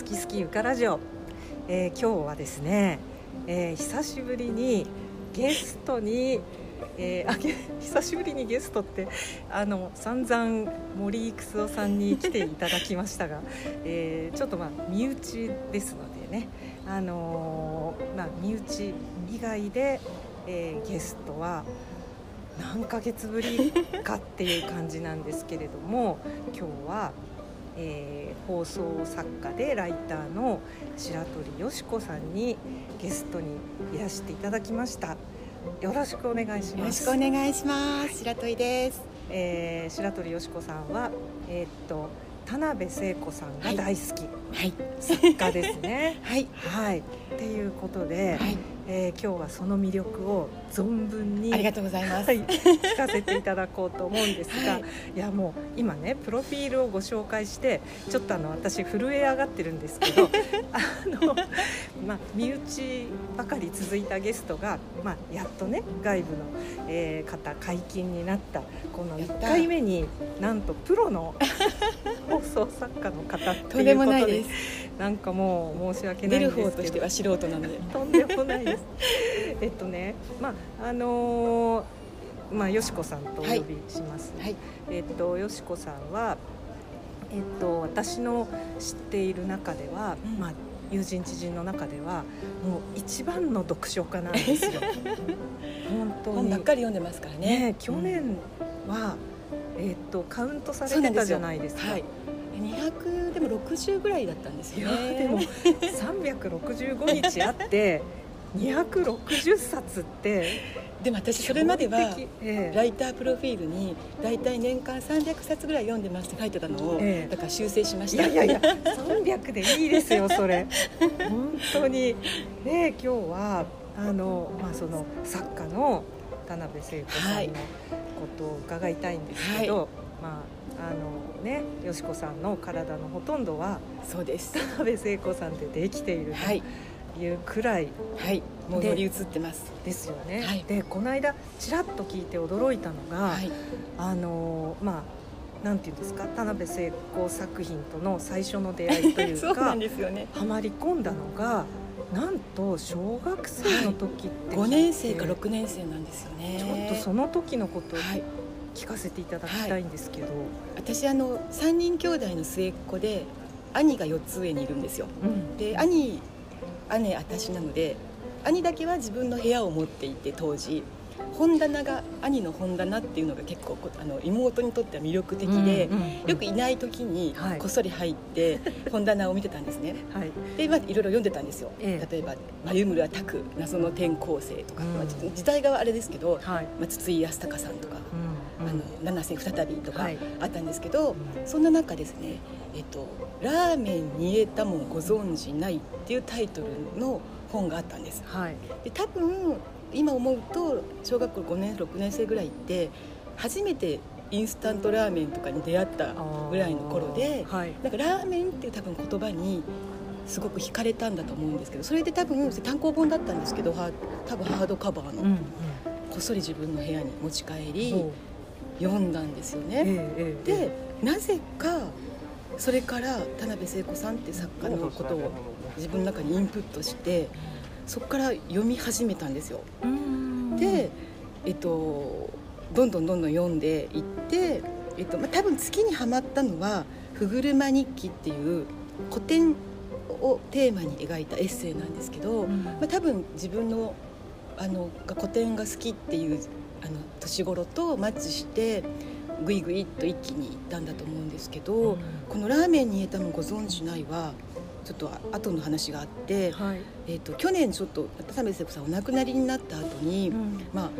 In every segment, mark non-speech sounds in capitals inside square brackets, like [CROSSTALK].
好き好きゆかラジオ、えー、今日はですね、えー、久しぶりにゲストに、えー、あ久しぶりにゲストってあの散々森育夫さんに来ていただきましたが、[LAUGHS] えー、ちょっとまあ身内ですのでね、あの、まあ、身内以外で、え、ゲストは何ヶ月ぶりかっていう感じなんですけれども今日はえー、放送作家でライターの白鳥よし子さんにゲストにいらしていただきました。よろしくお願いします。よろしくお願いします。白鳥です、えー、白鳥よし子さんはえー、っと田辺聖子さんが大好き、はい、作家ですね。[LAUGHS] はい、はい、っていうことで、はい。えー、今日はその魅力を存分にありがとうございます、はい、聞かせていただこうと思うんですが、はい、いやもう今ねプロフィールをご紹介してちょっとあの私震え上がってるんですけど [LAUGHS] あの、まあ、身内ばかり続いたゲストが、まあ、やっとね外部の、えー、方解禁になったこの1回目になんとプロの [LAUGHS] 放送作家の方っていうことでとんでもないです。なんかもう申し訳ないんですけど。出る方としては素人なので。とんでもないです。えっとねまああのー、まあよしこさんとお呼びします、はい、えっとよしこさんはえっと私の知っている中では、うん、まあ友人知人の中ではもう一番の読書家なんですよ。[LAUGHS] 本当に。本ばっかり読んでますからね、ね、去年は、うん、えっとカウントされてたじゃないですか、はい。200でも60ぐららいだったんですよね。でも365日あって260冊ってでも私それまではライタープロフィールに大体年間300冊ぐらい読んでますって書いてたのを、だから修正しました。いやいやいや [LAUGHS] 300でいいですよそれ。本当に。で今日はあの、まあ、その作家の田辺聖子さんのことを伺いたいんですけど、はい、まああのねよしこさんの体のほとんどはそうです。田辺聖子さんでできていると。いうくらい、はい、もう乗り移ってます。ですよね、はい、でこの間ちらっと聞いて驚いたのが、はい、あのまあなんていうんですか田辺聖子作品との最初の出会いというか [LAUGHS] そうね。はまり込んだのがなんと小学生の時って、はい、5年生か6年生なんですよね。ちょっとその時のことを聞かせていただきたいんですけど、はい、私あの3人兄弟の末っ子で兄が4つ上にいるんですよ、うん、で兄姉私なので兄だけは自分の部屋を持っていて当時。本棚が兄の本棚っていうのが結構あの妹にとっては魅力的で、うんうんうん、よくいない時にこっそり入って本棚を見てたんですね、はい、で、まあ、いろいろ読んでたんですよ、ええ、例えば「眉村拓謎の転校生」とか、うん、まあ、時代があれですけど、はい、まあ、筒井康隆さんとか、うんうん、あの七瀬再びとかあったんですけど、はい、そんな中ですね「えっと、ラーメン煮えたもんご存じない」っていうタイトルの本があったんです、はい、で多分今思うと小学校5年6年生ぐらいって初めてインスタントラーメンとかに出会ったぐらいの頃で、はい、なんかラーメンっていう多分言葉にすごく惹かれたんだと思うんですけどそれで多分単行本だったんですけど多分ハードカバーの、うんうん、こっそり自分の部屋に持ち帰り読んだんですよね。えー、で、えー、なぜかそれから田辺聖子さんって作家のことを自分の中にインプットしてそこから読み始めたんですよ。で、えっと、どんどんどんどん読んでいって、えっとまあ、多分月にはまったのは「ふぐるま日記」っていう古典をテーマに描いたエッセイなんですけど、うん、まあ、多分自分のあの古典が好きっていうあの年頃とマッチしてぐいぐいっと一気にいったんだと思うんですけど、うん、この「ラーメンにえたもご存知ないは」ちょっと後の話があって、はい、えーと、去年ちょっと田辺聖子さんお亡くなりになった後に、うん、まあ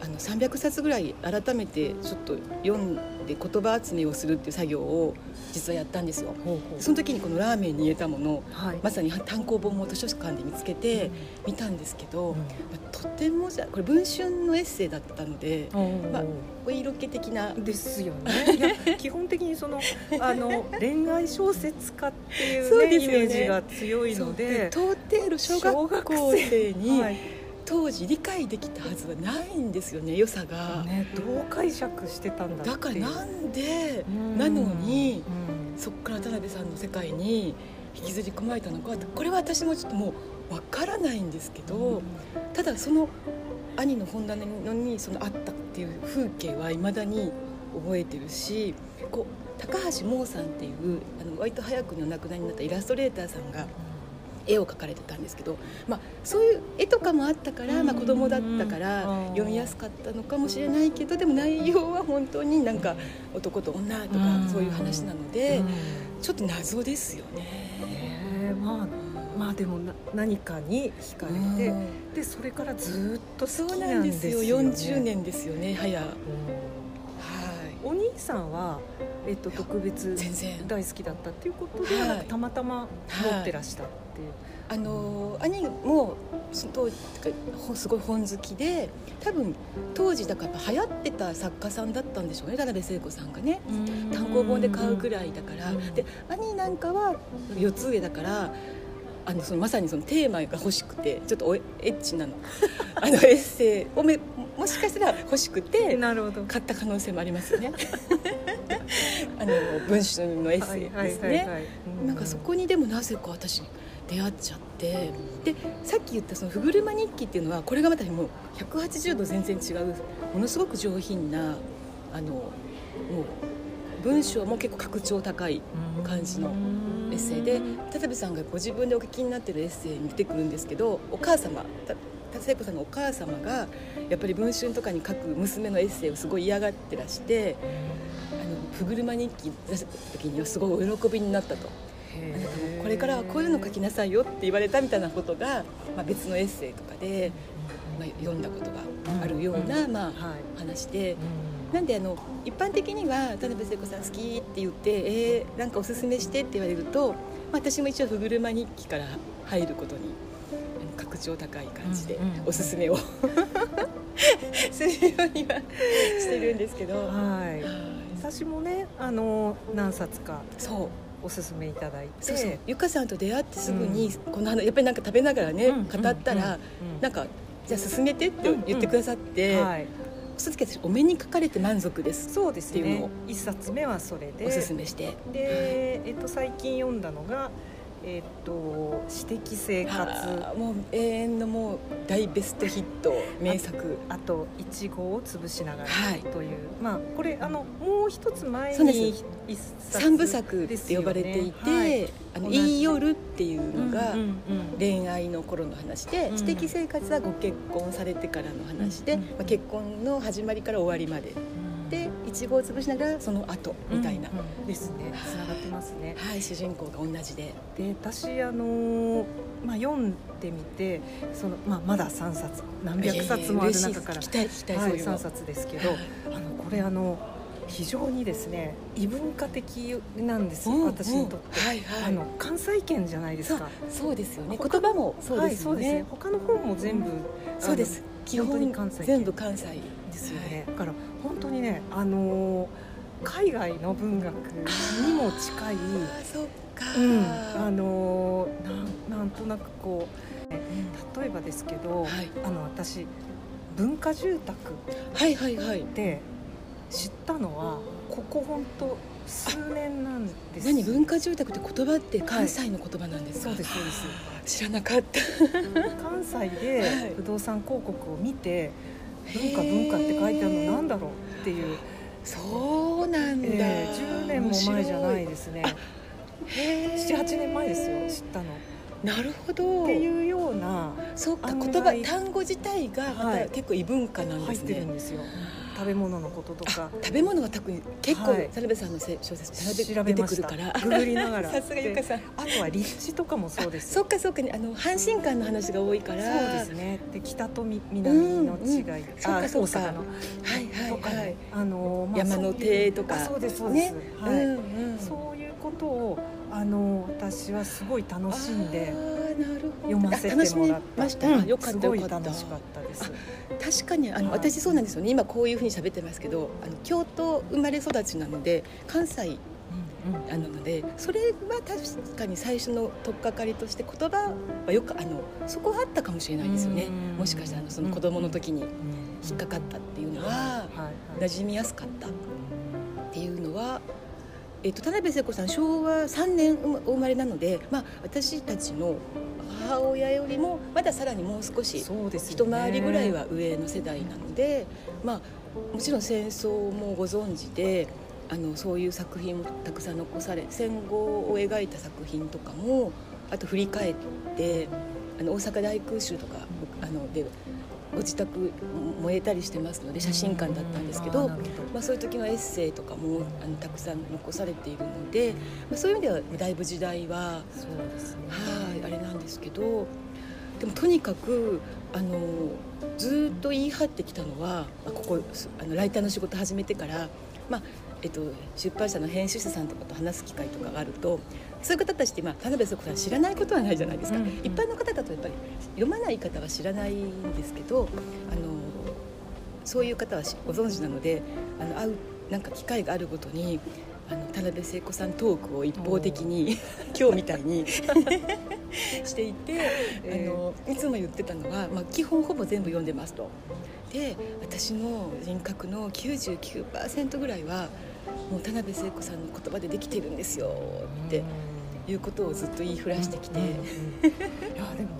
あの300冊ぐらい改めてちょっと読んで言葉集めをするっていう作業を実はやったんですよ。その時にこのラーメンに入れたもの、はい、まさに単行本も図書館で見つけて見たんですけど、うん、とてもじゃこれ文春のエッセイだったので、まあ、お色気的な。ですよね。基本的にその [LAUGHS] あの恋愛小説家っていう、ねね、イメージが強いので到底小学校生に、はい当時理解できたはずはないんですよね良さが、ね、どう解釈してたんだだからなんでなのにそこから田辺さんの世界に引きずり込まれたのかこれは私もちょっともうわからないんですけど、ただその兄の本棚にそのあったっていう風景はいまだに覚えてるしこう高橋真さんっていうあの割と早くにお亡くなりになったイラストレーターさんが絵を描かれてたんですけど、まあ、そういう絵とかもあったから、まあ、子供だったから読みやすかったのかもしれないけどでも内容は本当になんか男と女とかそういう話なのでちょっと謎ですよね。え。ー、まあまあでもな何かに惹かれて、でそれからずっとそうなんですよ。よ40年ですよね早、はい。お兄さんはえっと、特別大好きだったっていうことで、はい、たまたま持ってらしたっていう。はい、あの兄も当時すごい本好きで多分当時だからやっぱ流行ってた作家さんだったんでしょうね田辺聖子さんがね。単行本で買うぐらいだから。で兄なんかは4つ上だからあのそのまさにそのテーマが欲しくてちょっとエッチなの。[LAUGHS] あのエッセイをめもしかしたら欲しくて買った可能性もありますよね [LAUGHS] あの文春のエッセイですね。なんかそこにでもなぜか私出会っちゃってでさっき言ったその「ふぐるま日記」っていうのはこれがまたもう180度全然違うものすごく上品なあのもう文章も結構格調高い感じの。エッセイで田辺さんがご自分でお書きになってるエッセイに出てくるんですけどお母様田聖子さんのお母様がやっぱり文春とかに書く娘のエッセイをすごい嫌がってらして「あのふぐるま日記」出した時にはすごいお喜びになったと。これからはこういうの書きなさいよって言われたみたいなことが、まあ、別のエッセイとかで、まあ、読んだことがあるような、まあ、話で。なんであの一般的には田辺聖子さん好きって言ってえー、なんかおすすめしてって言われると、まあ、私も一応「ふぐるま日記」から入ることに格調高い感じでおすすめを [LAUGHS] するようにはしてるんですけど、はい、私もねあの何冊かそう。おすすめいただいて。そうそう。ゆかさんと出会ってすぐに、うん、このやっぱりなんか食べながらね、うん、語ったら、うん、なんかじゃあ進めてって言ってくださって、はい、その時私お目にかかれて満足です。そうですね。一冊目はそれで。おすすめして。で、えっと、最近読んだのがえっ、と私的生活。もう永遠のもう大ベストヒット名作。あと「いちごを潰しながら」という、はい、まあこれあのもう一つ前に一三部作って呼ばれていて「はい、あのいい夜」っていうのが恋愛の頃の話で、うん、私的生活はご結婚されてからの話で、うん、まあ、結婚の始まりから終わりまで。でいちごを潰しながらその後みたいな、うん。うん、ですね。つながってますね。はい主人公が同じで。で私あのまあ、読んでみてその、まあ、まだ3冊何百冊もある中から、えー、はい、3冊ですけど、あのこれあの非常にですね異文化的なんですよ、私にとって、はいはい、あの関西圏じゃないですか。そうですよね。言葉もそうですよね、はい、ね。他の本も全部、そうです。基本に関西全部関西ですよね、だから本当にねあの海外の文学にも近いそうん、あのなんなんとなくこう例えばですけど、はい、あの私文化住宅はいはいはい。で知ったのはここ本当数年なんです。何文化住宅って言葉って関西の言葉なんですか、はい、そうですそうです。知らなかった。関西で [LAUGHS] 不動産広告を見て、文化文化って書いてあるのなんだろうっていう。そうなんだ、えー、10年も前じゃないですね。78年前ですよ知ったの。なるほど。っていうようなそうか言葉単語自体がまた結構異文化なんですね、入ってるんですよ食べ物のこととか。食べ物が特に結構、はい、田辺さんの小説調べてくるから。ググりながら。[LAUGHS] さすがゆかさん。あとは立地とかもそうですそっかそっか、ね、あの阪神間の話が多いから。そうですね。で北と南の違い、うんうん、そっかそっか。はいはいはい、あの、まあ、山の手とか。そうですそうです、ね、はい、うんうん、そういうことをあの私はすごい楽しんで読ませてもらました、うん、よかったよかった。確かにあの、はい、私そうなんですよね。今こういうふうに喋ってますけどあの京都生まれ育ちなので関西なのでそれは確かに最初の取っかかりとして言葉はよくあのそこはあったかもしれないですよね。もしかしたらその子供の時に引っかかったっていうのは馴染みやすかったっていうのはえっと、田辺聖子さん昭和3年お生まれなので、まあ、私たちの母親よりもまださらにもう少し一回りぐらいは上の世代なので、まあ、もちろん戦争もご存知であのそういう作品もたくさん残され戦後を描いた作品とかもあと振り返ってあの大阪大空襲とかあのでご自宅燃えたりしてますので写真館だったんですけど、まあ、そういう時のエッセイとかもあのたくさん残されているので、まあ、そういう意味ではだいぶ時代はそうです、ね、はいですけどでもとにかくあのずっと言い張ってきたのは、まあ、ここあのライターの仕事始めてから、まあえっと、出版社の編集者さんとかと話す機会とかがあるとそういう方たちって、まあ、田辺聖子さん知らないことはないじゃないですか、うんうん、一般の方だとやっぱり読まない方は知らないんですけどあのそういう方はご存知なのであの会うなんか機会があるごとにあの田辺聖子さんトークを一方的に [LAUGHS] 今日みたいに [LAUGHS] していて、えー、あのいつも言ってたのは、まあ、基本ほぼ全部読んでますと。で私の人格の99%ぐらいはもう田辺聖子さんの言葉でできてるんですよっていうことをずっと言いふらしてきて。いやでも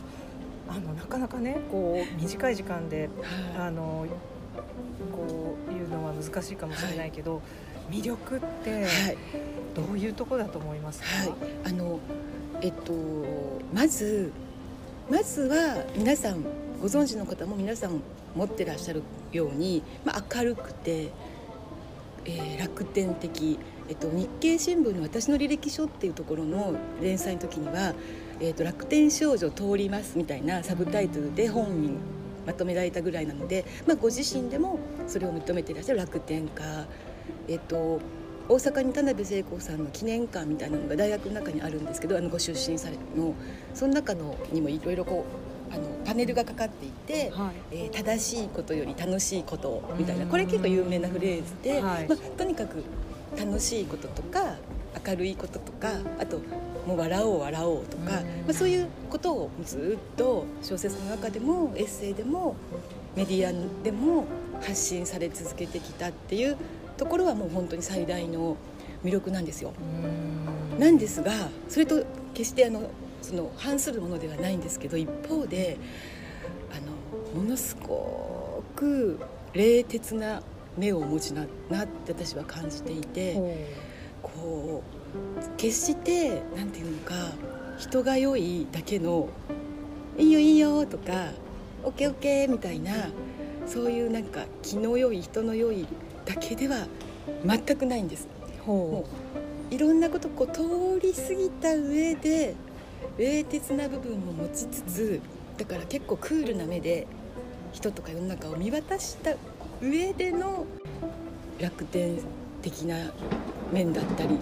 あのなかなかねこう短い時間で、あのこういうのは難しいかもしれないけど、はい、魅力ってどういうところだと思いますか、はい、あのえっとまずまずは皆さんご存知の方も皆さん持ってらっしゃるように、まあ、明るくてえー、楽天的、えっと、日経新聞の「私の履歴書」っていうところの連載の時には「えっと、楽天少女通ります」みたいなサブタイトルで本にまとめられたぐらいなので、まあ、ご自身でもそれを認めてらっしゃる楽天家、えっと、大阪に田辺聖子さんの記念館みたいなのが大学の中にあるんですけどあのご出身されのその中のにもいろいろこうあのパネルがかかっていて、はい、えー、正しいことより楽しいことみたいなこれ結構有名なフレーズで、はい、まあ、とにかく楽しいこととか明るいこととかあともう笑おう笑おうとか、まあ、そういうことをずっと小説の中でもエッセイでもメディアでも発信され続けてきたっていうところはもう本当に最大の魅力なんですよ。なんですがそれと決してあのその反するものではないんですけど一方であのものすごく冷徹な目をお持ちななって私は感じていてこう決して何て言うのか人が良いだけの「いいよいいよ」とか「オッケーオッケー」みたいなそういうなんか気の良い人の良いだけでは全くないんです。もういろんなことこう通り過ぎた上で冷徹な部分も持ちつつだから結構クールな目で人とか世の中を見渡した上での楽天的な面だったり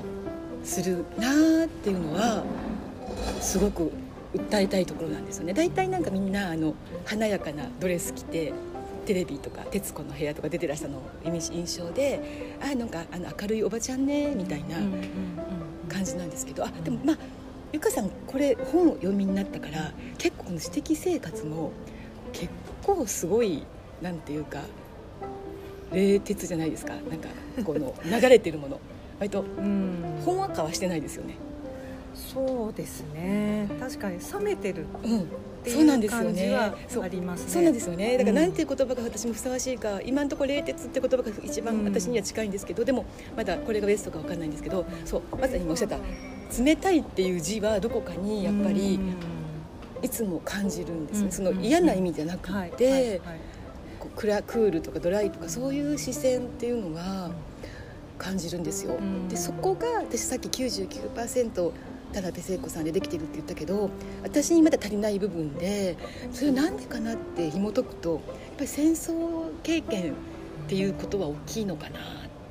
するなーっていうのはすごく訴えたいところなんですよね大体なんかみんなあの華やかなドレス着てテレビとか『徹子の部屋』とか出てらしたの印象であなんかあの明るいおばちゃんねみたいな感じなんですけどあでもまあゆかさんこれ本を読みになったから結構この私的生活も結構すごいなんていうか冷徹じゃないですか。なんかこの [LAUGHS] 流れてるもの。割とほんわかはしてないですよね。そうですね。確かに冷めてる、うんそうなんですよね。あります、ね、そうなんですよね。だからなんていう言葉が私もふさわしいか、今のところ冷徹って言葉が一番私には近いんですけど、でもまだこれがベストかわかんないんですけど、そうまさに今おっしゃった冷たいっていう字はどこかにやっぱりいつも感じるんですね。その嫌な意味じゃなくて、こうクラクールとかドライとかそういう視線っていうのは感じるんですよ。でそこが私さっき99%田辺聖子さんでできてるって言ったけど私にまだ足りない部分でそれなんでかなって紐解くとやっぱり戦争経験っていうことは大きいのかなっ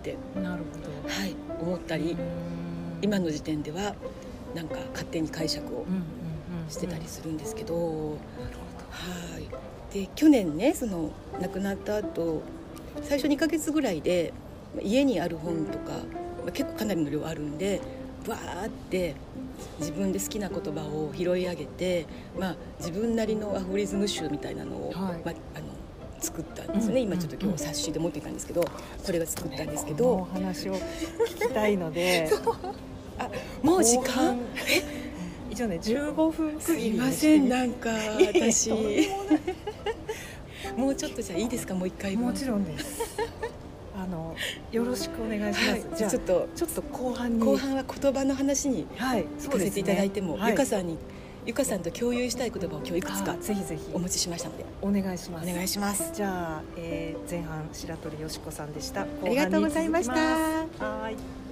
てなるほど、はい、思ったり今の時点ではなんか勝手に解釈をしてたりするんですけど。はい。で去年ねその亡くなった後最初2ヶ月ぐらいで家にある本とか結構かなりの量あるんでバーって自分で好きな言葉を拾い上げて、まあ、自分なりのアフォリズム集みたいなのを、はい、まあ、あの作ったんですね、うん。今ちょっと今日冊子で持っていたんですけどこれが作ったんですけどお話を聞きたいので。[LAUGHS] あもう時間？一応ね15分す区切りいません。になんか私。[LAUGHS] もうちょっとじゃあいいですか？もう一回分。もちろんです。あのよろしくお願いします、はいじゃあちょっとちょっと後半に。後半は言葉の話にはい聞かせていただいても、はいゆかさんにゆかさんと共有したい言葉を今日いくつかあぜひぜひ。お持ちしましたので。お願いします。お願いします。じゃあ、えー前半白鳥よしこさんでした。ありがとうございました。はい